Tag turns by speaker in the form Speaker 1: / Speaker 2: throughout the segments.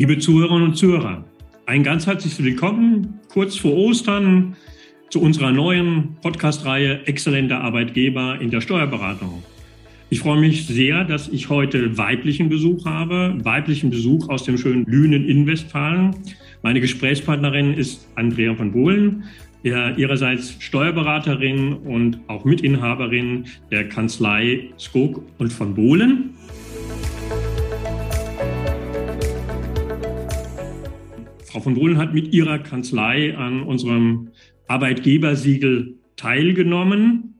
Speaker 1: Liebe Zuhörerinnen und Zuhörer, ein ganz herzliches Willkommen kurz vor Ostern zu unserer neuen Podcast-Reihe Exzellenter Arbeitgeber in der Steuerberatung. Ich freue mich sehr, dass ich heute weiblichen Besuch habe, weiblichen Besuch aus dem schönen Lünen in Westfalen. Meine Gesprächspartnerin ist Andrea von Bohlen, ihrerseits Steuerberaterin und auch Mitinhaberin der Kanzlei Skog und von Bohlen. Frau von Bohlen hat mit ihrer Kanzlei an unserem Arbeitgebersiegel teilgenommen.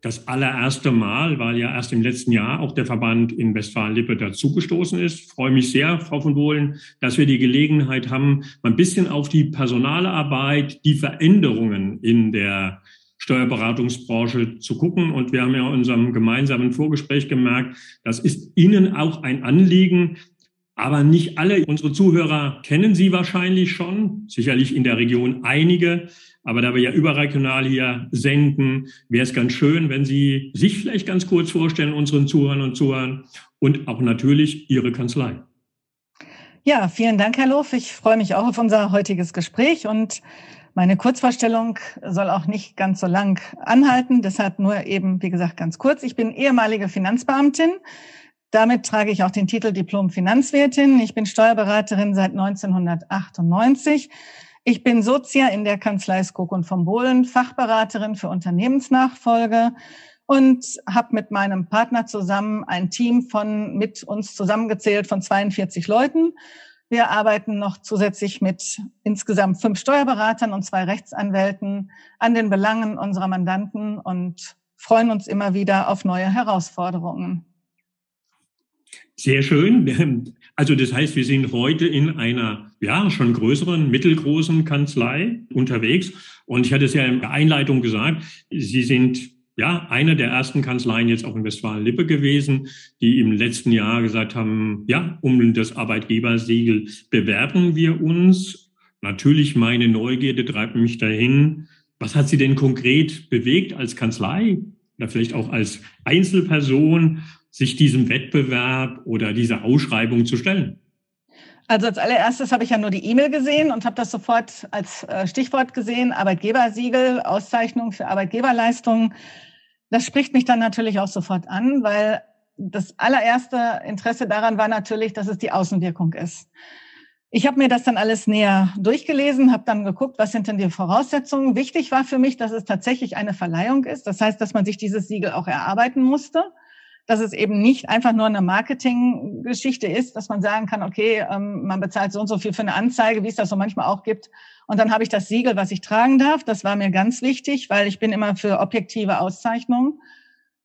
Speaker 1: Das allererste Mal, weil ja erst im letzten Jahr auch der Verband in Westfalen-Lippe dazugestoßen ist. Ich freue mich sehr, Frau von Bohlen, dass wir die Gelegenheit haben, mal ein bisschen auf die personale Arbeit, die Veränderungen in der Steuerberatungsbranche zu gucken. Und wir haben ja in unserem gemeinsamen Vorgespräch gemerkt, das ist Ihnen auch ein Anliegen, aber nicht alle unsere Zuhörer kennen Sie wahrscheinlich schon, sicherlich in der Region einige. Aber da wir ja überregional hier senden, wäre es ganz schön, wenn Sie sich vielleicht ganz kurz vorstellen, unseren Zuhörern und Zuhörern und auch natürlich Ihre Kanzlei.
Speaker 2: Ja, vielen Dank, Herr Lof. Ich freue mich auch auf unser heutiges Gespräch und meine Kurzvorstellung soll auch nicht ganz so lang anhalten. Deshalb nur eben, wie gesagt, ganz kurz. Ich bin ehemalige Finanzbeamtin damit trage ich auch den Titel Diplom Finanzwirtin. Ich bin Steuerberaterin seit 1998. Ich bin Sozia in der Kanzlei Skog und vom Bohlen, Fachberaterin für Unternehmensnachfolge und habe mit meinem Partner zusammen ein Team von mit uns zusammengezählt von 42 Leuten. Wir arbeiten noch zusätzlich mit insgesamt fünf Steuerberatern und zwei Rechtsanwälten an den Belangen unserer Mandanten und freuen uns immer wieder auf neue Herausforderungen.
Speaker 1: Sehr schön. Also das heißt, wir sind heute in einer ja schon größeren, mittelgroßen Kanzlei unterwegs. Und ich hatte es ja in der Einleitung gesagt, Sie sind ja eine der ersten Kanzleien jetzt auch in Westfalen-Lippe gewesen, die im letzten Jahr gesagt haben, ja, um das Arbeitgebersiegel bewerben wir uns. Natürlich meine Neugierde treibt mich dahin. Was hat Sie denn konkret bewegt als Kanzlei oder vielleicht auch als Einzelperson sich diesem Wettbewerb oder dieser Ausschreibung zu stellen?
Speaker 2: Also als allererstes habe ich ja nur die E-Mail gesehen und habe das sofort als äh, Stichwort gesehen, Arbeitgebersiegel, Auszeichnung für Arbeitgeberleistungen. Das spricht mich dann natürlich auch sofort an, weil das allererste Interesse daran war natürlich, dass es die Außenwirkung ist. Ich habe mir das dann alles näher durchgelesen, habe dann geguckt, was sind denn die Voraussetzungen. Wichtig war für mich, dass es tatsächlich eine Verleihung ist. Das heißt, dass man sich dieses Siegel auch erarbeiten musste dass es eben nicht einfach nur eine Marketinggeschichte ist, dass man sagen kann, okay, ähm, man bezahlt so und so viel für eine Anzeige, wie es das so manchmal auch gibt. Und dann habe ich das Siegel, was ich tragen darf. Das war mir ganz wichtig, weil ich bin immer für objektive Auszeichnungen.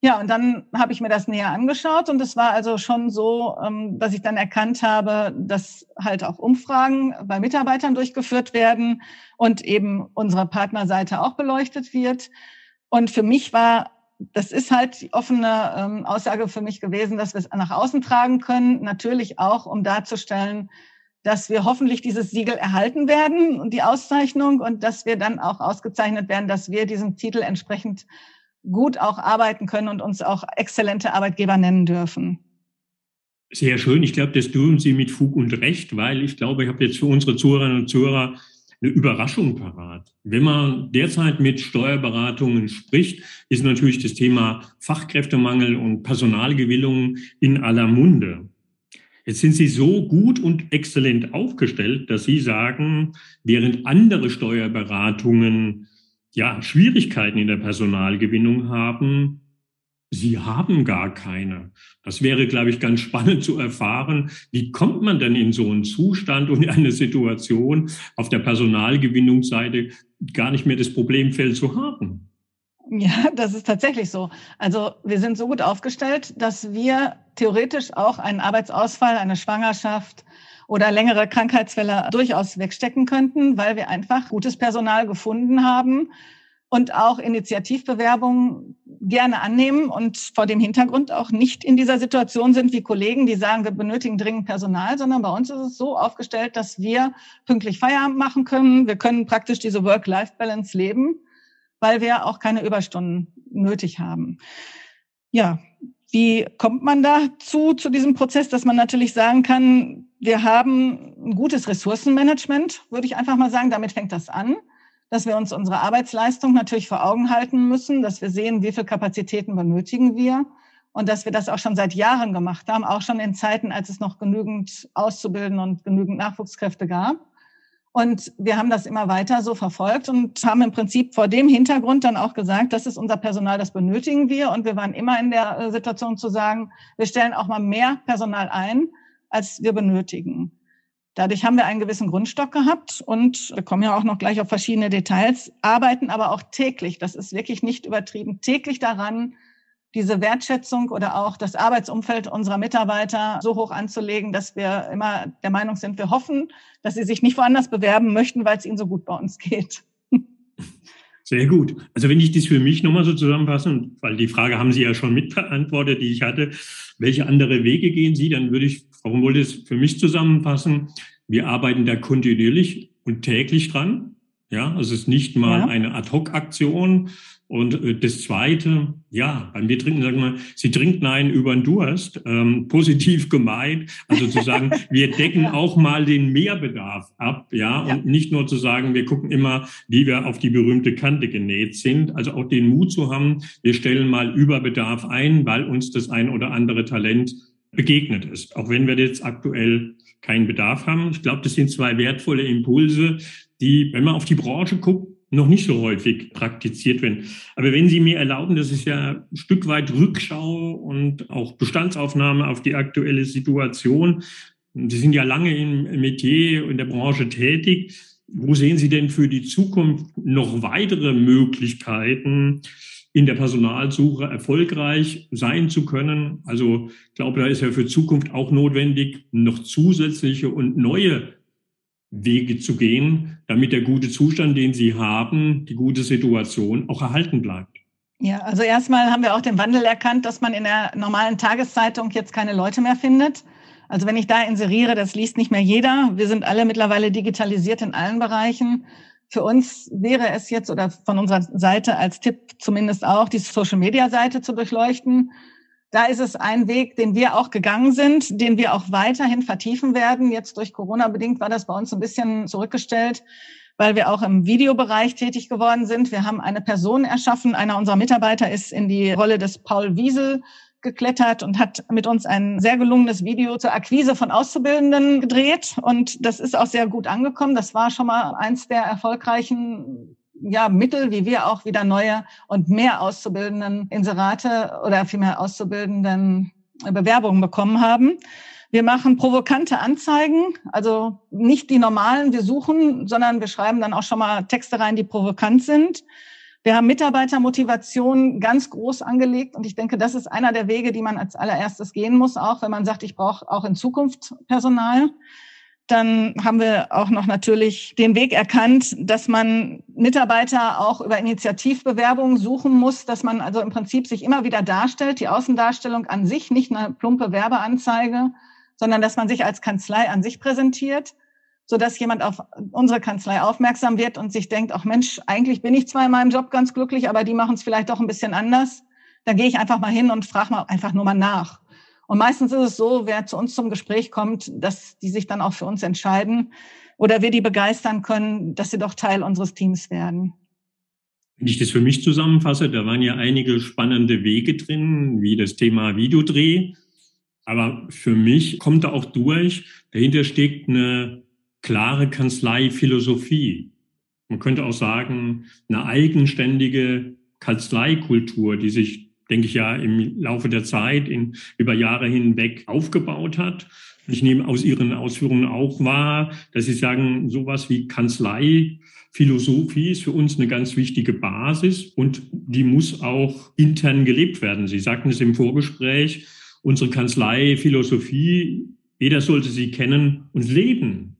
Speaker 2: Ja, und dann habe ich mir das näher angeschaut und es war also schon so, ähm, dass ich dann erkannt habe, dass halt auch Umfragen bei Mitarbeitern durchgeführt werden und eben unsere Partnerseite auch beleuchtet wird. Und für mich war das ist halt die offene ähm, Aussage für mich gewesen, dass wir es nach außen tragen können. Natürlich auch, um darzustellen, dass wir hoffentlich dieses Siegel erhalten werden und die Auszeichnung und dass wir dann auch ausgezeichnet werden, dass wir diesen Titel entsprechend gut auch arbeiten können und uns auch exzellente Arbeitgeber nennen dürfen.
Speaker 1: Sehr schön. Ich glaube, das tun Sie mit Fug und Recht, weil ich glaube, ich habe jetzt für unsere Zuhörerinnen und Zuhörer eine Überraschung parat. Wenn man derzeit mit Steuerberatungen spricht, ist natürlich das Thema Fachkräftemangel und Personalgewinnung in aller Munde. Jetzt sind Sie so gut und exzellent aufgestellt, dass Sie sagen, während andere Steuerberatungen ja Schwierigkeiten in der Personalgewinnung haben, Sie haben gar keine. Das wäre, glaube ich, ganz spannend zu erfahren. Wie kommt man denn in so einen Zustand und in eine Situation auf der Personalgewinnungsseite gar nicht mehr das Problemfeld zu haben?
Speaker 2: Ja, das ist tatsächlich so. Also wir sind so gut aufgestellt, dass wir theoretisch auch einen Arbeitsausfall, eine Schwangerschaft oder längere Krankheitsfälle durchaus wegstecken könnten, weil wir einfach gutes Personal gefunden haben, und auch Initiativbewerbungen gerne annehmen und vor dem Hintergrund auch nicht in dieser Situation sind wie Kollegen, die sagen, wir benötigen dringend Personal, sondern bei uns ist es so aufgestellt, dass wir pünktlich Feierabend machen können. Wir können praktisch diese Work-Life-Balance leben, weil wir auch keine Überstunden nötig haben. Ja, Wie kommt man dazu, zu diesem Prozess, dass man natürlich sagen kann, wir haben ein gutes Ressourcenmanagement, würde ich einfach mal sagen. Damit fängt das an, dass wir uns unsere Arbeitsleistung natürlich vor Augen halten müssen, dass wir sehen, wie viel Kapazitäten benötigen wir und dass wir das auch schon seit Jahren gemacht haben, auch schon in Zeiten, als es noch genügend Auszubilden und genügend Nachwuchskräfte gab. Und wir haben das immer weiter so verfolgt und haben im Prinzip vor dem Hintergrund dann auch gesagt, das ist unser Personal, das benötigen wir. Und wir waren immer in der äh, Situation zu sagen, wir stellen auch mal mehr Personal ein, als wir benötigen. Dadurch haben wir einen gewissen Grundstock gehabt und wir kommen ja auch noch gleich auf verschiedene Details, arbeiten aber auch täglich, das ist wirklich nicht übertrieben, täglich daran, diese Wertschätzung oder auch das Arbeitsumfeld unserer Mitarbeiter so hoch anzulegen, dass wir immer der Meinung sind, wir hoffen, dass sie sich nicht woanders bewerben möchten, weil es ihnen so gut bei uns geht.
Speaker 1: Sehr gut. Also wenn ich das für mich nochmal so zusammenfasse, weil die Frage haben Sie ja schon mitbeantwortet, die ich hatte, welche andere Wege gehen Sie, dann würde ich, warum wollte es für mich zusammenfassen? Wir arbeiten da kontinuierlich und täglich dran. Ja, also es ist nicht mal ja. eine Ad-Hoc-Aktion. Und äh, das Zweite, ja, beim wir trinken, sagen wir, Sie trinken einen über den Durst, ähm, positiv gemeint. Also zu sagen, wir decken auch mal den Mehrbedarf ab, ja, ja, und nicht nur zu sagen, wir gucken immer, wie wir auf die berühmte Kante genäht sind. Also auch den Mut zu haben, wir stellen mal Überbedarf ein, weil uns das ein oder andere Talent begegnet ist. Auch wenn wir jetzt aktuell keinen Bedarf haben. Ich glaube, das sind zwei wertvolle Impulse, die, wenn man auf die Branche guckt, noch nicht so häufig praktiziert werden. Aber wenn Sie mir erlauben, das ist ja ein Stück weit Rückschau und auch Bestandsaufnahme auf die aktuelle Situation. Sie sind ja lange im Metier in der Branche tätig. Wo sehen Sie denn für die Zukunft noch weitere Möglichkeiten, in der Personalsuche erfolgreich sein zu können? Also ich glaube, da ist ja für Zukunft auch notwendig, noch zusätzliche und neue Wege zu gehen, damit der gute Zustand, den Sie haben, die gute Situation auch erhalten bleibt.
Speaker 2: Ja, also erstmal haben wir auch den Wandel erkannt, dass man in der normalen Tageszeitung jetzt keine Leute mehr findet. Also wenn ich da inseriere, das liest nicht mehr jeder. Wir sind alle mittlerweile digitalisiert in allen Bereichen. Für uns wäre es jetzt oder von unserer Seite als Tipp zumindest auch, die Social-Media-Seite zu durchleuchten da ist es ein Weg, den wir auch gegangen sind, den wir auch weiterhin vertiefen werden. Jetzt durch Corona bedingt war das bei uns ein bisschen zurückgestellt, weil wir auch im Videobereich tätig geworden sind. Wir haben eine Person erschaffen. Einer unserer Mitarbeiter ist in die Rolle des Paul Wiesel geklettert und hat mit uns ein sehr gelungenes Video zur Akquise von Auszubildenden gedreht. Und das ist auch sehr gut angekommen. Das war schon mal eins der erfolgreichen ja, Mittel, wie wir auch wieder neue und mehr Auszubildenden Inserate oder vielmehr Auszubildenden Bewerbungen bekommen haben. Wir machen provokante Anzeigen, also nicht die normalen, wir suchen, sondern wir schreiben dann auch schon mal Texte rein, die provokant sind. Wir haben Mitarbeitermotivation ganz groß angelegt und ich denke, das ist einer der Wege, die man als allererstes gehen muss, auch wenn man sagt, ich brauche auch in Zukunft Personal. Dann haben wir auch noch natürlich den Weg erkannt, dass man Mitarbeiter auch über Initiativbewerbungen suchen muss, dass man also im Prinzip sich immer wieder darstellt, die Außendarstellung an sich, nicht eine plumpe Werbeanzeige, sondern dass man sich als Kanzlei an sich präsentiert, so dass jemand auf unsere Kanzlei aufmerksam wird und sich denkt, ach Mensch, eigentlich bin ich zwar in meinem Job ganz glücklich, aber die machen es vielleicht doch ein bisschen anders. Da gehe ich einfach mal hin und frage mal einfach nur mal nach. Und meistens ist es so, wer zu uns zum Gespräch kommt, dass die sich dann auch für uns entscheiden oder wir die begeistern können, dass sie doch Teil unseres Teams werden.
Speaker 1: Wenn ich das für mich zusammenfasse, da waren ja einige spannende Wege drin, wie das Thema Videodreh. Aber für mich kommt da auch durch, dahinter steckt eine klare Kanzleiphilosophie. Man könnte auch sagen, eine eigenständige Kanzleikultur, die sich denke ich, ja im Laufe der Zeit in, über Jahre hinweg aufgebaut hat. Ich nehme aus Ihren Ausführungen auch wahr, dass Sie sagen, sowas wie Kanzlei, Philosophie ist für uns eine ganz wichtige Basis und die muss auch intern gelebt werden. Sie sagten es im Vorgespräch, unsere Kanzlei, Philosophie, jeder sollte sie kennen und leben.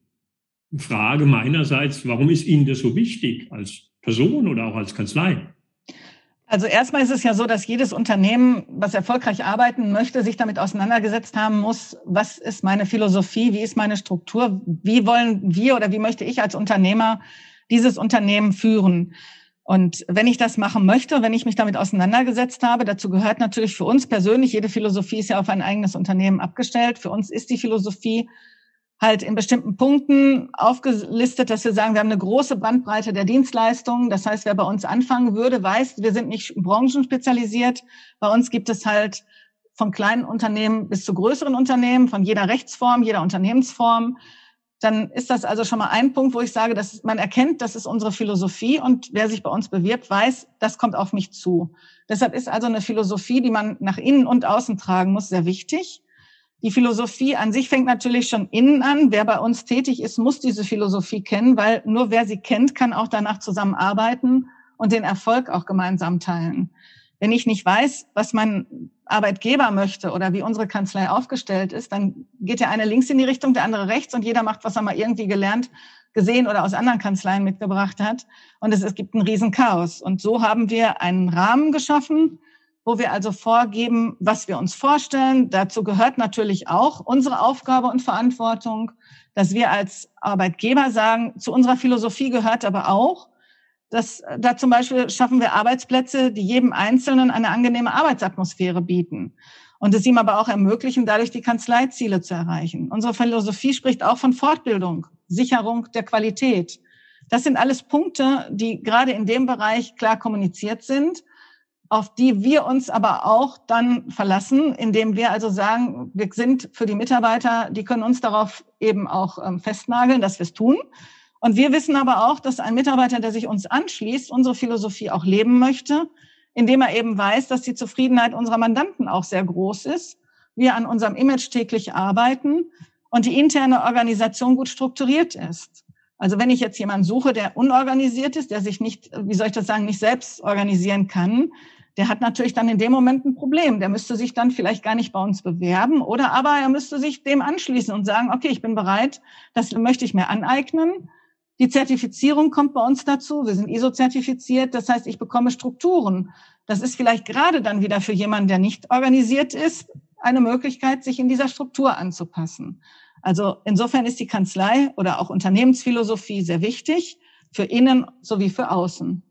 Speaker 1: Frage meinerseits, warum ist Ihnen das so wichtig als Person oder auch als Kanzlei?
Speaker 2: Also erstmal ist es ja so, dass jedes Unternehmen, was erfolgreich arbeiten möchte, sich damit auseinandergesetzt haben muss, was ist meine Philosophie, wie ist meine Struktur, wie wollen wir oder wie möchte ich als Unternehmer dieses Unternehmen führen. Und wenn ich das machen möchte, wenn ich mich damit auseinandergesetzt habe, dazu gehört natürlich für uns persönlich, jede Philosophie ist ja auf ein eigenes Unternehmen abgestellt. Für uns ist die Philosophie halt in bestimmten Punkten aufgelistet, dass wir sagen, wir haben eine große Bandbreite der Dienstleistungen. Das heißt, wer bei uns anfangen würde, weiß, wir sind nicht branchenspezialisiert. Bei uns gibt es halt von kleinen Unternehmen bis zu größeren Unternehmen, von jeder Rechtsform, jeder Unternehmensform dann ist das also schon mal ein Punkt, wo ich sage, dass man erkennt, das ist unsere Philosophie und wer sich bei uns bewirbt, weiß, das kommt auf mich zu. Deshalb ist also eine Philosophie, die man nach innen und außen tragen muss, sehr wichtig. Die Philosophie an sich fängt natürlich schon innen an. Wer bei uns tätig ist, muss diese Philosophie kennen, weil nur wer sie kennt, kann auch danach zusammenarbeiten und den Erfolg auch gemeinsam teilen. Wenn ich nicht weiß, was mein Arbeitgeber möchte oder wie unsere Kanzlei aufgestellt ist, dann geht der eine links in die Richtung, der andere rechts und jeder macht, was er mal irgendwie gelernt, gesehen oder aus anderen Kanzleien mitgebracht hat. Und es, es gibt ein Riesenchaos. Und so haben wir einen Rahmen geschaffen, wo wir also vorgeben, was wir uns vorstellen. Dazu gehört natürlich auch unsere Aufgabe und Verantwortung, dass wir als Arbeitgeber sagen, zu unserer Philosophie gehört aber auch, dass da zum Beispiel schaffen wir Arbeitsplätze, die jedem Einzelnen eine angenehme Arbeitsatmosphäre bieten und es ihm aber auch ermöglichen, dadurch die Kanzleiziele zu erreichen. Unsere Philosophie spricht auch von Fortbildung, Sicherung der Qualität. Das sind alles Punkte, die gerade in dem Bereich klar kommuniziert sind, auf die wir uns aber auch dann verlassen, indem wir also sagen, wir sind für die Mitarbeiter, die können uns darauf eben auch ähm, festnageln, dass wir es tun. Und wir wissen aber auch, dass ein Mitarbeiter, der sich uns anschließt, unsere Philosophie auch leben möchte, indem er eben weiß, dass die Zufriedenheit unserer Mandanten auch sehr groß ist, wir an unserem Image täglich arbeiten und die interne Organisation gut strukturiert ist. Also wenn ich jetzt jemanden suche, der unorganisiert ist, der sich nicht, wie soll ich das sagen, nicht selbst organisieren kann, der hat natürlich dann in dem Moment ein Problem. Der müsste sich dann vielleicht gar nicht bei uns bewerben oder aber er müsste sich dem anschließen und sagen, okay, ich bin bereit, das möchte ich mir aneignen die Zertifizierung kommt bei uns dazu. Wir sind ISO-zertifiziert. Das heißt, ich bekomme Strukturen. Das ist vielleicht gerade dann wieder für jemanden, der nicht organisiert ist, eine Möglichkeit, sich in dieser Struktur anzupassen. Also insofern ist die Kanzlei oder auch Unternehmensphilosophie sehr wichtig für innen sowie für außen.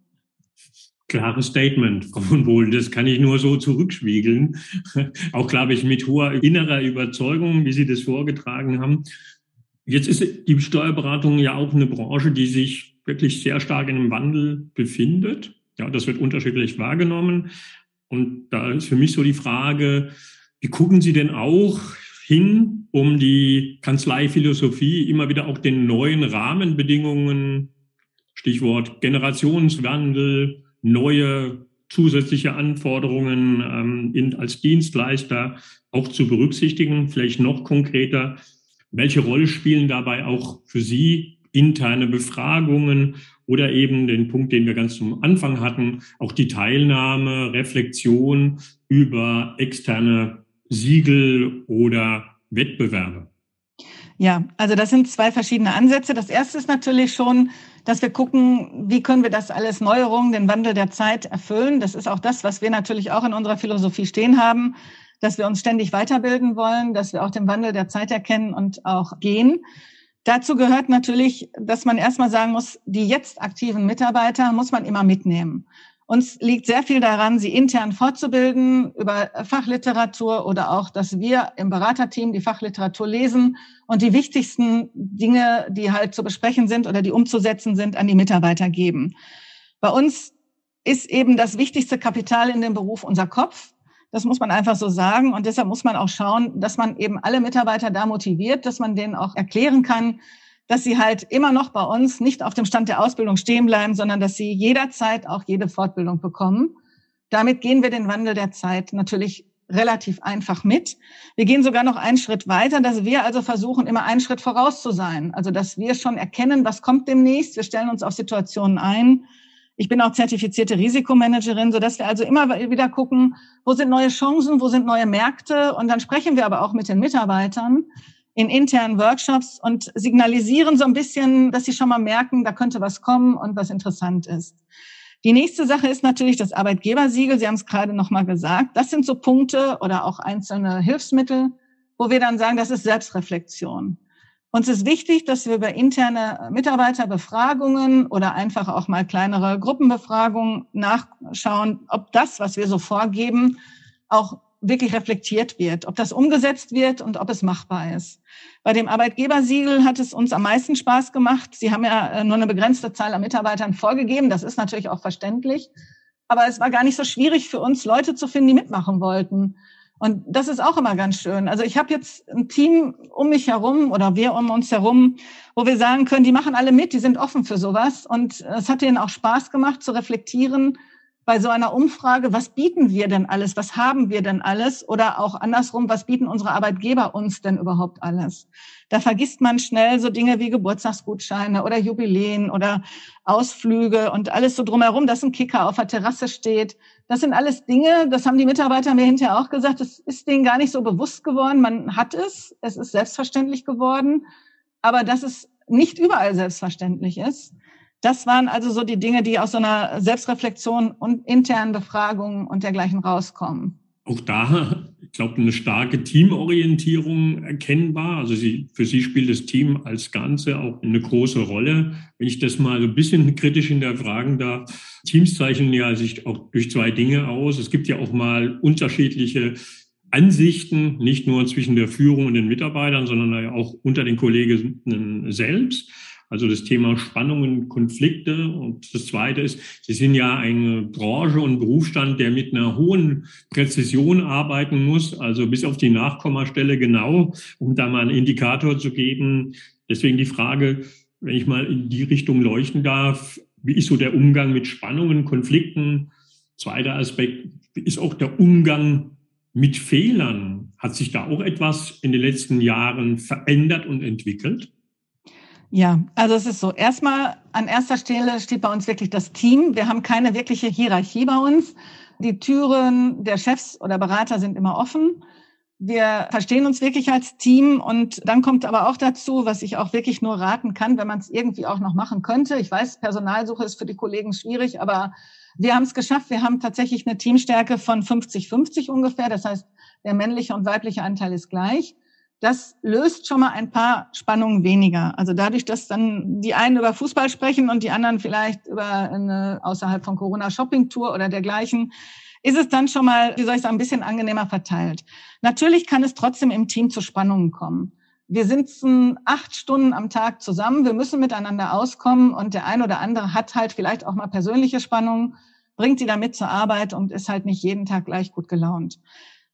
Speaker 1: Klares Statement, von Bohlen. Das kann ich nur so zurückspiegeln. Auch, glaube ich, mit hoher innerer Überzeugung, wie Sie das vorgetragen haben. Jetzt ist die Steuerberatung ja auch eine Branche, die sich wirklich sehr stark in einem Wandel befindet. Ja, das wird unterschiedlich wahrgenommen. Und da ist für mich so die Frage, wie gucken Sie denn auch hin, um die Kanzleiphilosophie immer wieder auch den neuen Rahmenbedingungen, Stichwort Generationswandel, neue zusätzliche Anforderungen ähm, in, als Dienstleister auch zu berücksichtigen, vielleicht noch konkreter, welche Rolle spielen dabei auch für Sie interne Befragungen oder eben den Punkt, den wir ganz zum Anfang hatten, auch die Teilnahme, Reflexion über externe Siegel oder Wettbewerbe?
Speaker 2: Ja, also das sind zwei verschiedene Ansätze. Das erste ist natürlich schon, dass wir gucken, wie können wir das alles Neuerungen, den Wandel der Zeit erfüllen. Das ist auch das, was wir natürlich auch in unserer Philosophie stehen haben dass wir uns ständig weiterbilden wollen, dass wir auch den Wandel der Zeit erkennen und auch gehen. Dazu gehört natürlich, dass man erstmal sagen muss, die jetzt aktiven Mitarbeiter muss man immer mitnehmen. Uns liegt sehr viel daran, sie intern fortzubilden über Fachliteratur oder auch, dass wir im Beraterteam die Fachliteratur lesen und die wichtigsten Dinge, die halt zu besprechen sind oder die umzusetzen sind, an die Mitarbeiter geben. Bei uns ist eben das wichtigste Kapital in dem Beruf unser Kopf. Das muss man einfach so sagen. Und deshalb muss man auch schauen, dass man eben alle Mitarbeiter da motiviert, dass man denen auch erklären kann, dass sie halt immer noch bei uns nicht auf dem Stand der Ausbildung stehen bleiben, sondern dass sie jederzeit auch jede Fortbildung bekommen. Damit gehen wir den Wandel der Zeit natürlich relativ einfach mit. Wir gehen sogar noch einen Schritt weiter, dass wir also versuchen, immer einen Schritt voraus zu sein. Also, dass wir schon erkennen, was kommt demnächst. Wir stellen uns auf Situationen ein, ich bin auch zertifizierte Risikomanagerin, so dass wir also immer wieder gucken, wo sind neue Chancen, wo sind neue Märkte. Und dann sprechen wir aber auch mit den Mitarbeitern in internen Workshops und signalisieren so ein bisschen, dass sie schon mal merken, da könnte was kommen und was interessant ist. Die nächste Sache ist natürlich das Arbeitgebersiegel. Sie haben es gerade noch mal gesagt. Das sind so Punkte oder auch einzelne Hilfsmittel, wo wir dann sagen, das ist Selbstreflexion. Uns ist wichtig, dass wir über interne Mitarbeiterbefragungen oder einfach auch mal kleinere Gruppenbefragungen nachschauen, ob das, was wir so vorgeben, auch wirklich reflektiert wird, ob das umgesetzt wird und ob es machbar ist. Bei dem Arbeitgebersiegel hat es uns am meisten Spaß gemacht. Sie haben ja äh, nur eine begrenzte Zahl an Mitarbeitern vorgegeben. Das ist natürlich auch verständlich. Aber es war gar nicht so schwierig für uns, Leute zu finden, die mitmachen wollten. Und das ist auch immer ganz schön. Also ich habe jetzt ein Team um mich herum oder wir um uns herum, wo wir sagen können, die machen alle mit, die sind offen für sowas. Und es hat ihnen auch Spaß gemacht zu reflektieren bei so einer Umfrage, was bieten wir denn alles, was haben wir denn alles oder auch andersrum, was bieten unsere Arbeitgeber uns denn überhaupt alles. Da vergisst man schnell so Dinge wie Geburtstagsgutscheine oder Jubiläen oder Ausflüge und alles so drumherum, dass ein Kicker auf der Terrasse steht. Das sind alles Dinge, das haben die Mitarbeiter mir hinterher auch gesagt, es ist denen gar nicht so bewusst geworden. Man hat es, es ist selbstverständlich geworden, aber dass es nicht überall selbstverständlich ist. Das waren also so die Dinge, die aus so einer Selbstreflexion und internen Befragungen und dergleichen rauskommen.
Speaker 1: Auch da, ich glaube, eine starke Teamorientierung erkennbar. Also sie, für Sie spielt das Team als Ganze auch eine große Rolle. Wenn ich das mal so ein bisschen kritisch hinterfragen darf, Teams zeichnen ja sich auch durch zwei Dinge aus. Es gibt ja auch mal unterschiedliche Ansichten, nicht nur zwischen der Führung und den Mitarbeitern, sondern auch unter den Kollegen selbst. Also das Thema Spannungen, Konflikte. Und das Zweite ist, Sie sind ja eine Branche und Berufsstand, der mit einer hohen Präzision arbeiten muss, also bis auf die Nachkommastelle genau, um da mal einen Indikator zu geben. Deswegen die Frage, wenn ich mal in die Richtung leuchten darf, wie ist so der Umgang mit Spannungen, Konflikten? Zweiter Aspekt ist auch der Umgang mit Fehlern. Hat sich da auch etwas in den letzten Jahren verändert und entwickelt?
Speaker 2: Ja, also es ist so. Erstmal an erster Stelle steht bei uns wirklich das Team. Wir haben keine wirkliche Hierarchie bei uns. Die Türen der Chefs oder Berater sind immer offen. Wir verstehen uns wirklich als Team und dann kommt aber auch dazu, was ich auch wirklich nur raten kann, wenn man es irgendwie auch noch machen könnte. Ich weiß, Personalsuche ist für die Kollegen schwierig, aber wir haben es geschafft. Wir haben tatsächlich eine Teamstärke von 50-50 ungefähr. Das heißt, der männliche und weibliche Anteil ist gleich. Das löst schon mal ein paar Spannungen weniger. Also dadurch, dass dann die einen über Fußball sprechen und die anderen vielleicht über eine außerhalb von Corona Shopping-Tour oder dergleichen, ist es dann schon mal, wie soll ich sagen, ein bisschen angenehmer verteilt. Natürlich kann es trotzdem im Team zu Spannungen kommen. Wir sitzen acht Stunden am Tag zusammen, wir müssen miteinander auskommen und der ein oder andere hat halt vielleicht auch mal persönliche Spannungen, bringt sie damit zur Arbeit und ist halt nicht jeden Tag gleich gut gelaunt.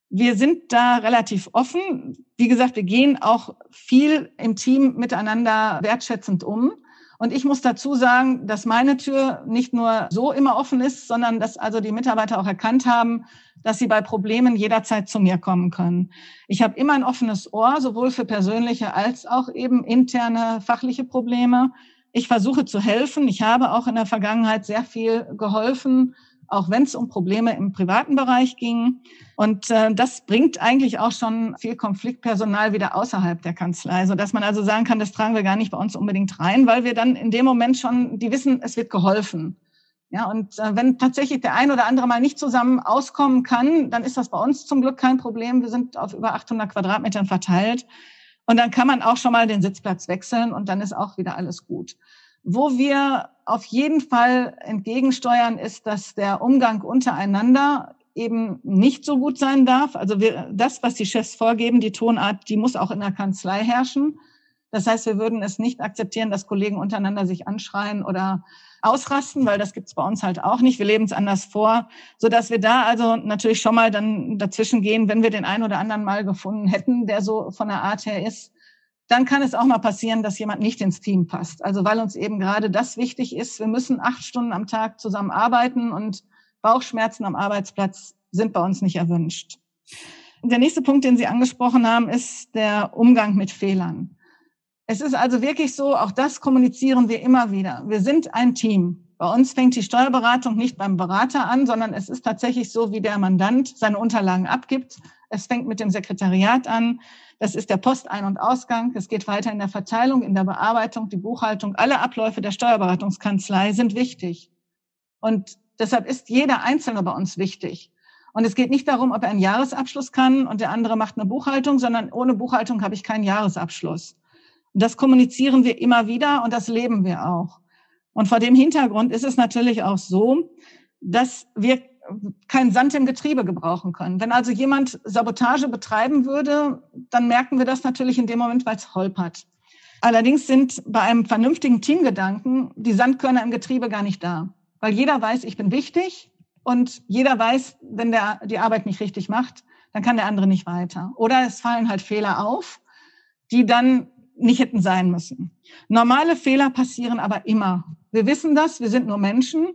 Speaker 2: Wir sind da relativ offen. Wie gesagt, wir gehen auch viel im Team miteinander wertschätzend um. Und ich muss dazu sagen, dass meine Tür nicht nur so immer offen ist, sondern dass also die Mitarbeiter auch erkannt haben, dass sie bei Problemen jederzeit zu mir kommen können. Ich habe immer ein offenes Ohr, sowohl für persönliche als auch eben interne fachliche Probleme. Ich versuche zu helfen. Ich habe auch in der Vergangenheit sehr viel geholfen auch wenn es um Probleme im privaten Bereich ging. Und äh, das bringt eigentlich auch schon viel Konfliktpersonal wieder außerhalb der Kanzlei, so dass man also sagen kann, das tragen wir gar nicht bei uns unbedingt rein, weil wir dann in dem Moment schon, die wissen, es wird geholfen. Ja, und äh, wenn tatsächlich der ein oder andere mal nicht zusammen auskommen kann, dann ist das bei uns zum Glück kein Problem. Wir sind auf über 800 Quadratmetern verteilt. Und dann kann man auch schon mal den Sitzplatz wechseln und dann ist auch wieder alles gut. Wo wir auf jeden Fall entgegensteuern, ist, dass der Umgang untereinander eben nicht so gut sein darf. Also wir, das, was die Chefs vorgeben, die Tonart, die muss auch in der Kanzlei herrschen. Das heißt, wir würden es nicht akzeptieren, dass Kollegen untereinander sich anschreien oder ausrasten, weil das gibt's bei uns halt auch nicht. Wir leben es anders vor, so dass wir da also natürlich schon mal dann dazwischen gehen, wenn wir den einen oder anderen mal gefunden hätten, der so von der Art her ist, dann kann es auch mal passieren, dass jemand nicht ins Team passt. Also weil uns eben gerade das wichtig ist. Wir müssen acht Stunden am Tag zusammen arbeiten und Bauchschmerzen am Arbeitsplatz sind bei uns nicht erwünscht. Der nächste Punkt, den Sie angesprochen haben, ist der Umgang mit Fehlern. Es ist also wirklich so, auch das kommunizieren wir immer wieder. Wir sind ein Team. Bei uns fängt die Steuerberatung nicht beim Berater an, sondern es ist tatsächlich so, wie der Mandant seine Unterlagen abgibt. Es fängt mit dem Sekretariat an. Das ist der Postein- und Ausgang. Es geht weiter in der Verteilung, in der Bearbeitung, die Buchhaltung. Alle Abläufe der Steuerberatungskanzlei sind wichtig. Und deshalb ist jeder Einzelne bei uns wichtig. Und es geht nicht darum, ob er einen Jahresabschluss kann und der andere macht eine Buchhaltung, sondern ohne Buchhaltung habe ich keinen Jahresabschluss. Und das kommunizieren wir immer wieder und das leben wir auch. Und vor dem Hintergrund ist es natürlich auch so, dass wir keinen Sand im Getriebe gebrauchen können. Wenn also jemand Sabotage betreiben würde, dann merken wir das natürlich in dem Moment, weil es holpert. Allerdings sind bei einem vernünftigen Teamgedanken die Sandkörner im Getriebe gar nicht da. Weil jeder weiß, ich bin wichtig und jeder weiß, wenn der die Arbeit nicht richtig macht, dann kann der andere nicht weiter. Oder es fallen halt Fehler auf, die dann nicht hätten sein müssen. Normale Fehler passieren aber immer. Wir wissen das, wir sind nur Menschen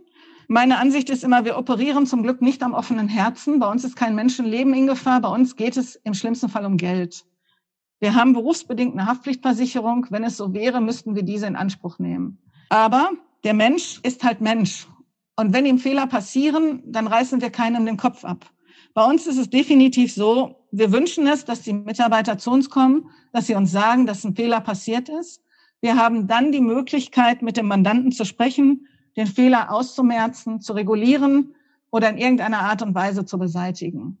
Speaker 2: meine Ansicht ist immer, wir operieren zum Glück nicht am offenen Herzen. Bei uns ist kein Menschenleben in Gefahr. Bei uns geht es im schlimmsten Fall um Geld. Wir haben berufsbedingt eine Haftpflichtversicherung. Wenn es so wäre, müssten wir diese in Anspruch nehmen. Aber der Mensch ist halt Mensch. Und wenn ihm Fehler passieren, dann reißen wir keinem den Kopf ab. Bei uns ist es definitiv so, wir wünschen es, dass die Mitarbeiter zu uns kommen, dass sie uns sagen, dass ein Fehler passiert ist. Wir haben dann die Möglichkeit, mit dem Mandanten zu sprechen den Fehler auszumerzen, zu regulieren oder in irgendeiner Art und Weise zu beseitigen.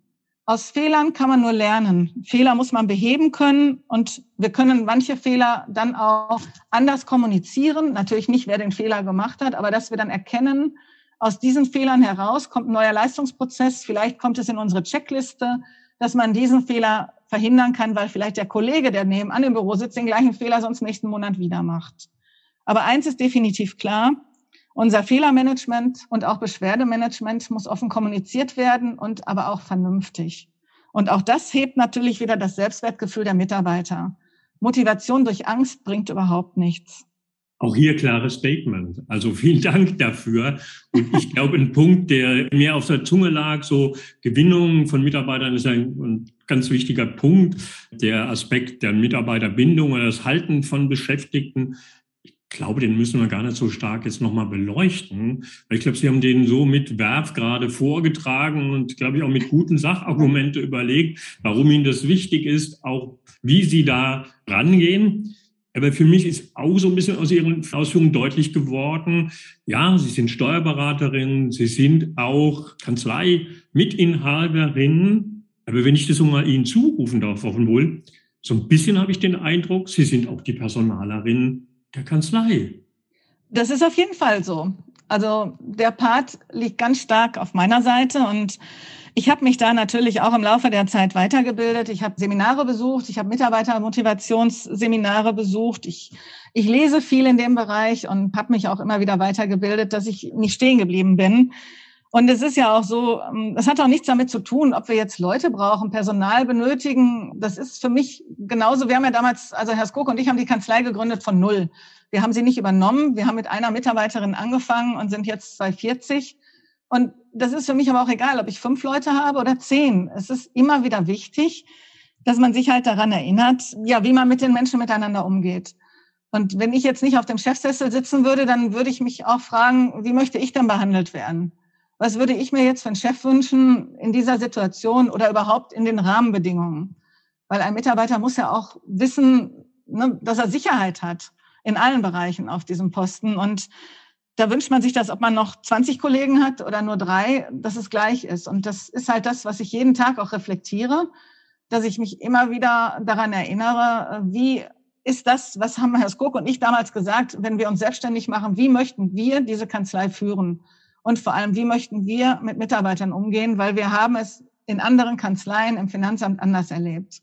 Speaker 2: Aus Fehlern kann man nur lernen. Fehler muss man beheben können und wir können manche Fehler dann auch anders kommunizieren. Natürlich nicht, wer den Fehler gemacht hat, aber dass wir dann erkennen, aus diesen Fehlern heraus kommt ein neuer Leistungsprozess. Vielleicht kommt es in unsere Checkliste, dass man diesen Fehler verhindern kann, weil vielleicht der Kollege, der nebenan im Büro sitzt, den gleichen Fehler sonst nächsten Monat wieder macht. Aber eins ist definitiv klar, unser Fehlermanagement und auch Beschwerdemanagement muss offen kommuniziert werden und aber auch vernünftig. Und auch das hebt natürlich wieder das Selbstwertgefühl der Mitarbeiter. Motivation durch Angst bringt überhaupt nichts.
Speaker 1: Auch hier klares Statement. Also vielen Dank dafür. Und ich glaube, ein Punkt, der mir auf der Zunge lag, so Gewinnung von Mitarbeitern ist ein, ganz wichtiger Punkt. Der Aspekt der Mitarbeiterbindung oder das Halten von Beschäftigten glaube, den müssen wir gar nicht so stark jetzt nochmal beleuchten. Weil ich glaube, Sie haben den so mit Werf gerade vorgetragen und, glaube ich, auch mit guten Sachargumente überlegt, warum Ihnen das wichtig ist, auch wie Sie da rangehen. Aber für mich ist auch so ein bisschen aus Ihren Ausführungen deutlich geworden, ja, Sie sind Steuerberaterin, Sie sind auch Kanzlei-Mitinhaberin. Aber wenn ich das so mal Ihnen zurufen darf, wohl, so ein bisschen habe ich den Eindruck, Sie sind auch die Personalerin der Kanzlei.
Speaker 2: Das ist auf jeden Fall so. Also der Part liegt ganz stark auf meiner Seite und ich habe mich da natürlich auch im Laufe der Zeit weitergebildet. Ich habe Seminare besucht, ich habe Mitarbeitermotivationsseminare besucht. Ich, ich lese viel in dem Bereich und habe mich auch immer wieder weitergebildet, dass ich nicht stehen geblieben bin. Und es ist ja auch so, ähm, es hat auch nichts damit zu tun, ob wir jetzt Leute brauchen, Personal benötigen. Das ist für mich genauso. Wir haben ja damals, also Herr Skok und ich haben die Kanzlei gegründet von null. Wir haben sie nicht übernommen. Wir haben mit einer Mitarbeiterin angefangen und sind jetzt bei 40. Und das ist für mich aber auch egal, ob ich fünf Leute habe oder zehn. Es ist immer wieder wichtig, dass man sich halt daran erinnert, ja, wie man mit den Menschen miteinander umgeht. Und wenn ich jetzt nicht auf dem Chefsessel sitzen würde, dann würde ich mich auch fragen, wie möchte ich denn behandelt werden? Was würde ich mir jetzt für einen Chef wünschen in dieser Situation oder überhaupt in den Rahmenbedingungen? Weil ein Mitarbeiter muss ja auch wissen, ne, dass er Sicherheit hat in allen Bereichen auf diesem Posten. Und da wünscht man sich das, ob man noch 20 Kollegen hat oder nur drei, dass es gleich ist. Und das ist halt das, was ich jeden Tag auch reflektiere, dass ich mich immer wieder daran erinnere, wie ist das, was haben Herr Skok und ich damals gesagt, wenn wir uns selbstständig machen, wie möchten wir diese Kanzlei führen? Und vor allem, wie möchten wir mit Mitarbeitern umgehen, weil wir haben es in anderen Kanzleien im Finanzamt anders erlebt.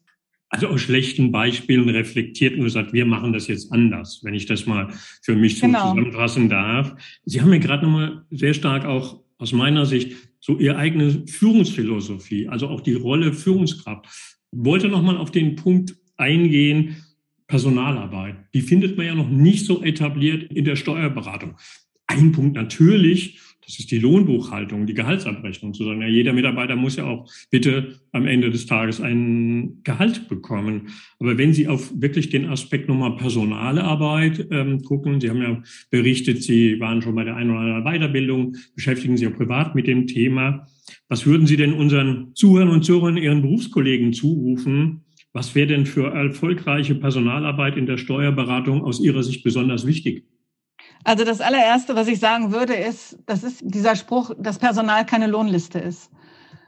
Speaker 1: Also aus schlechten Beispielen reflektiert und gesagt, wir machen das jetzt anders, wenn ich das mal für mich so genau. zusammenfassen darf. Sie haben mir gerade nochmal sehr stark auch aus meiner Sicht so Ihre eigene Führungsphilosophie, also auch die Rolle Führungskraft. Ich wollte nochmal auf den Punkt eingehen, Personalarbeit. Die findet man ja noch nicht so etabliert in der Steuerberatung. Ein Punkt natürlich, das ist die Lohnbuchhaltung, die Gehaltsabrechnung zu sagen, ja, jeder Mitarbeiter muss ja auch bitte am Ende des Tages ein Gehalt bekommen. Aber wenn Sie auf wirklich den Aspekt nochmal personale Arbeit ähm, gucken, Sie haben ja berichtet, Sie waren schon bei der einen oder anderen Weiterbildung, beschäftigen sich auch privat mit dem Thema. Was würden Sie denn unseren Zuhörern und Zuhörern, Ihren Berufskollegen zurufen? Was wäre denn für erfolgreiche Personalarbeit in der Steuerberatung aus Ihrer Sicht besonders wichtig?
Speaker 2: Also das allererste, was ich sagen würde, ist, das ist dieser Spruch, dass Personal keine Lohnliste ist.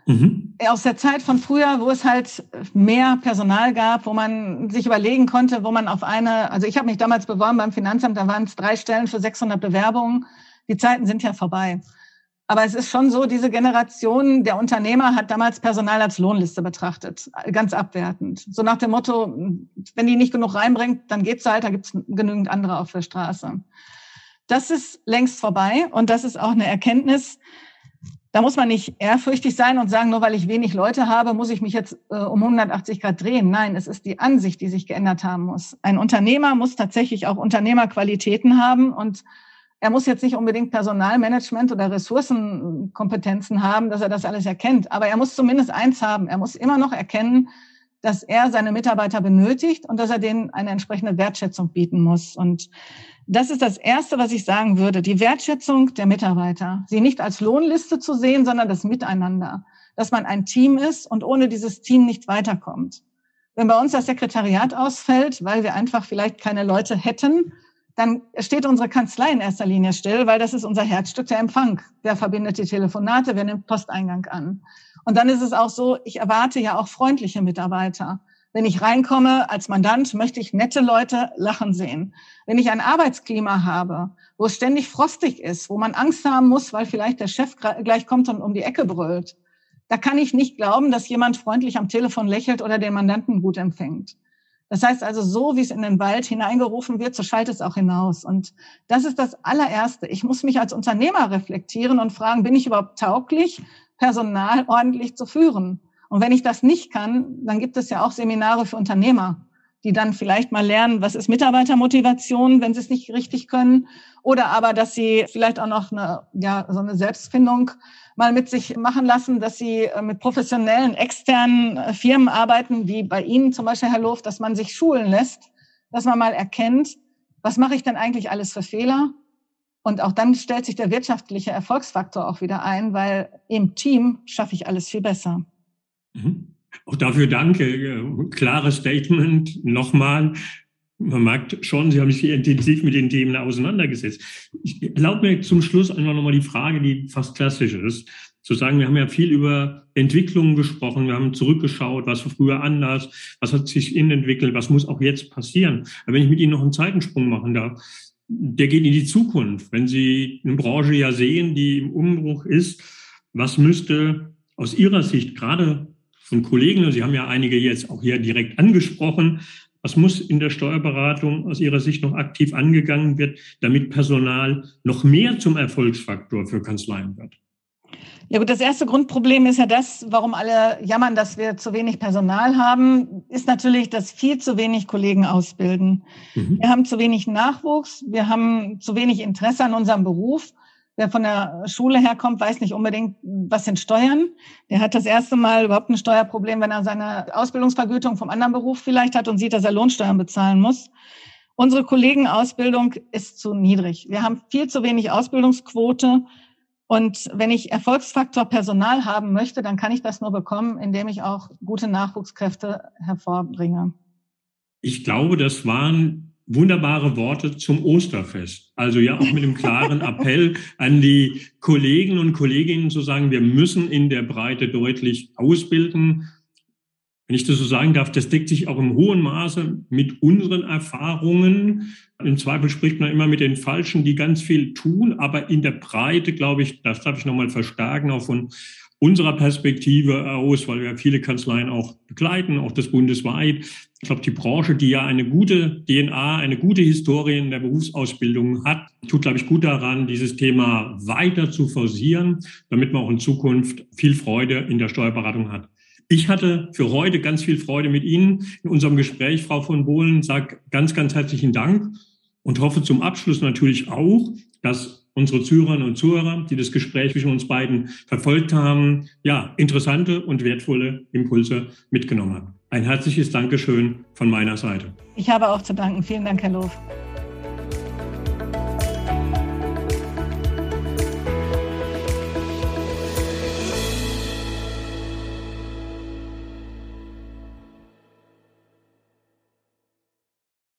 Speaker 2: Mhm. Aus der Zeit von früher, wo es halt mehr Personal gab, wo man sich überlegen konnte, wo man auf eine, also ich habe mich damals beworben beim Finanzamt, da waren es drei Stellen für 600 Bewerbungen. Die Zeiten sind ja vorbei. Aber es ist schon so, diese Generation der Unternehmer hat damals Personal als Lohnliste betrachtet, ganz abwertend. So nach dem Motto, wenn die nicht genug reinbringt, dann geht's halt, da gibt's genügend andere auf der Straße. Das ist längst vorbei und das ist auch eine Erkenntnis, da muss man nicht ehrfürchtig sein und sagen, nur weil ich wenig Leute habe, muss ich mich jetzt äh, um 180 Grad drehen. Nein, es ist die Ansicht, die sich geändert haben muss. Ein Unternehmer muss tatsächlich auch Unternehmerqualitäten haben und er muss jetzt nicht unbedingt Personalmanagement oder Ressourcenkompetenzen haben, dass er das alles erkennt. Aber er muss zumindest eins haben. Er muss immer noch erkennen, dass er seine Mitarbeiter benötigt und dass er denen eine entsprechende Wertschätzung bieten muss. Und das ist das Erste, was ich sagen würde. Die Wertschätzung der Mitarbeiter. Sie nicht als Lohnliste zu sehen, sondern das Miteinander. Dass man ein Team ist und ohne dieses Team nicht weiterkommt. Wenn bei uns das Sekretariat ausfällt, weil wir einfach vielleicht keine Leute hätten, dann steht unsere Kanzlei in erster Linie still, weil das ist unser Herzstück der Empfang. Wer verbindet die Telefonate, wer nimmt Posteingang an. Und dann ist es auch so, ich erwarte ja auch freundliche Mitarbeiter. Wenn ich reinkomme als Mandant, möchte ich nette Leute lachen sehen. Wenn ich ein Arbeitsklima habe, wo es ständig frostig ist, wo man Angst haben muss, weil vielleicht der Chef gleich kommt und um die Ecke brüllt, da kann ich nicht glauben, dass jemand freundlich am Telefon lächelt oder den Mandanten gut empfängt. Das heißt also, so wie es in den Wald hineingerufen wird, so schallt es auch hinaus. Und das ist das allererste. Ich muss mich als Unternehmer reflektieren und fragen, bin ich überhaupt tauglich, Personal ordentlich zu führen? Und wenn ich das nicht kann, dann gibt es ja auch Seminare für Unternehmer, die dann vielleicht mal lernen, was ist Mitarbeitermotivation, wenn sie es nicht richtig können. Oder aber, dass sie vielleicht auch noch eine, ja, so eine Selbstfindung mal mit sich machen lassen, dass sie äh, mit professionellen externen äh, Firmen arbeiten, wie bei Ihnen zum Beispiel, Herr Loof, dass man sich schulen lässt, dass man mal erkennt, was mache ich denn eigentlich alles für Fehler? Und auch dann stellt sich der wirtschaftliche Erfolgsfaktor auch wieder ein, weil im Team schaffe ich alles viel besser.
Speaker 1: Mhm. Auch dafür danke. Äh, klares Statement. Nochmal. Man merkt schon, Sie haben sich intensiv mit den Themen auseinandergesetzt. Ich erlaube mir zum Schluss einfach nochmal die Frage, die fast klassisch ist, zu sagen, wir haben ja viel über Entwicklungen gesprochen, wir haben zurückgeschaut, was war früher anders, was hat sich innen entwickelt, was muss auch jetzt passieren. Aber wenn ich mit Ihnen noch einen Zeitensprung machen darf, der geht in die Zukunft. Wenn Sie eine Branche ja sehen, die im Umbruch ist, was müsste aus Ihrer Sicht gerade von Kollegen, Sie haben ja einige jetzt auch hier direkt angesprochen, was muss in der Steuerberatung aus Ihrer Sicht noch aktiv angegangen wird, damit Personal noch mehr zum Erfolgsfaktor für Kanzleien wird?
Speaker 2: Ja gut, das erste Grundproblem ist ja das, warum alle jammern, dass wir zu wenig Personal haben, ist natürlich, dass viel zu wenig Kollegen ausbilden. Mhm. Wir haben zu wenig Nachwuchs, wir haben zu wenig Interesse an unserem Beruf wer von der Schule herkommt, weiß nicht unbedingt, was sind Steuern. Der hat das erste Mal überhaupt ein Steuerproblem, wenn er seine Ausbildungsvergütung vom anderen Beruf vielleicht hat und sieht, dass er Lohnsteuern bezahlen muss. Unsere Kollegenausbildung ist zu niedrig. Wir haben viel zu wenig Ausbildungsquote. Und wenn ich Erfolgsfaktor Personal haben möchte, dann kann ich das nur bekommen, indem ich auch gute Nachwuchskräfte hervorbringe.
Speaker 1: Ich glaube, das waren wunderbare Worte zum Osterfest. Also ja auch mit einem klaren Appell an die Kollegen und Kolleginnen zu sagen, wir müssen in der Breite deutlich ausbilden. Wenn ich das so sagen darf, das deckt sich auch im hohen Maße mit unseren Erfahrungen. Im Zweifel spricht man immer mit den Falschen, die ganz viel tun, aber in der Breite, glaube ich, das darf ich nochmal verstärken, auch von unserer Perspektive aus, weil wir viele Kanzleien auch begleiten, auch das bundesweit. Ich glaube, die Branche, die ja eine gute DNA, eine gute Historie in der Berufsausbildung hat, tut, glaube ich, gut daran, dieses Thema weiter zu forcieren, damit man auch in Zukunft viel Freude in der Steuerberatung hat. Ich hatte für heute ganz viel Freude mit Ihnen in unserem Gespräch, Frau von Bohlen. Sag ganz, ganz herzlichen Dank und hoffe zum Abschluss natürlich auch, dass unsere Zuhörerinnen und Zuhörer, die das Gespräch zwischen uns beiden verfolgt haben, ja, interessante und wertvolle Impulse mitgenommen haben. Ein herzliches Dankeschön von meiner Seite.
Speaker 2: Ich habe auch zu danken. Vielen Dank, Herr Loof.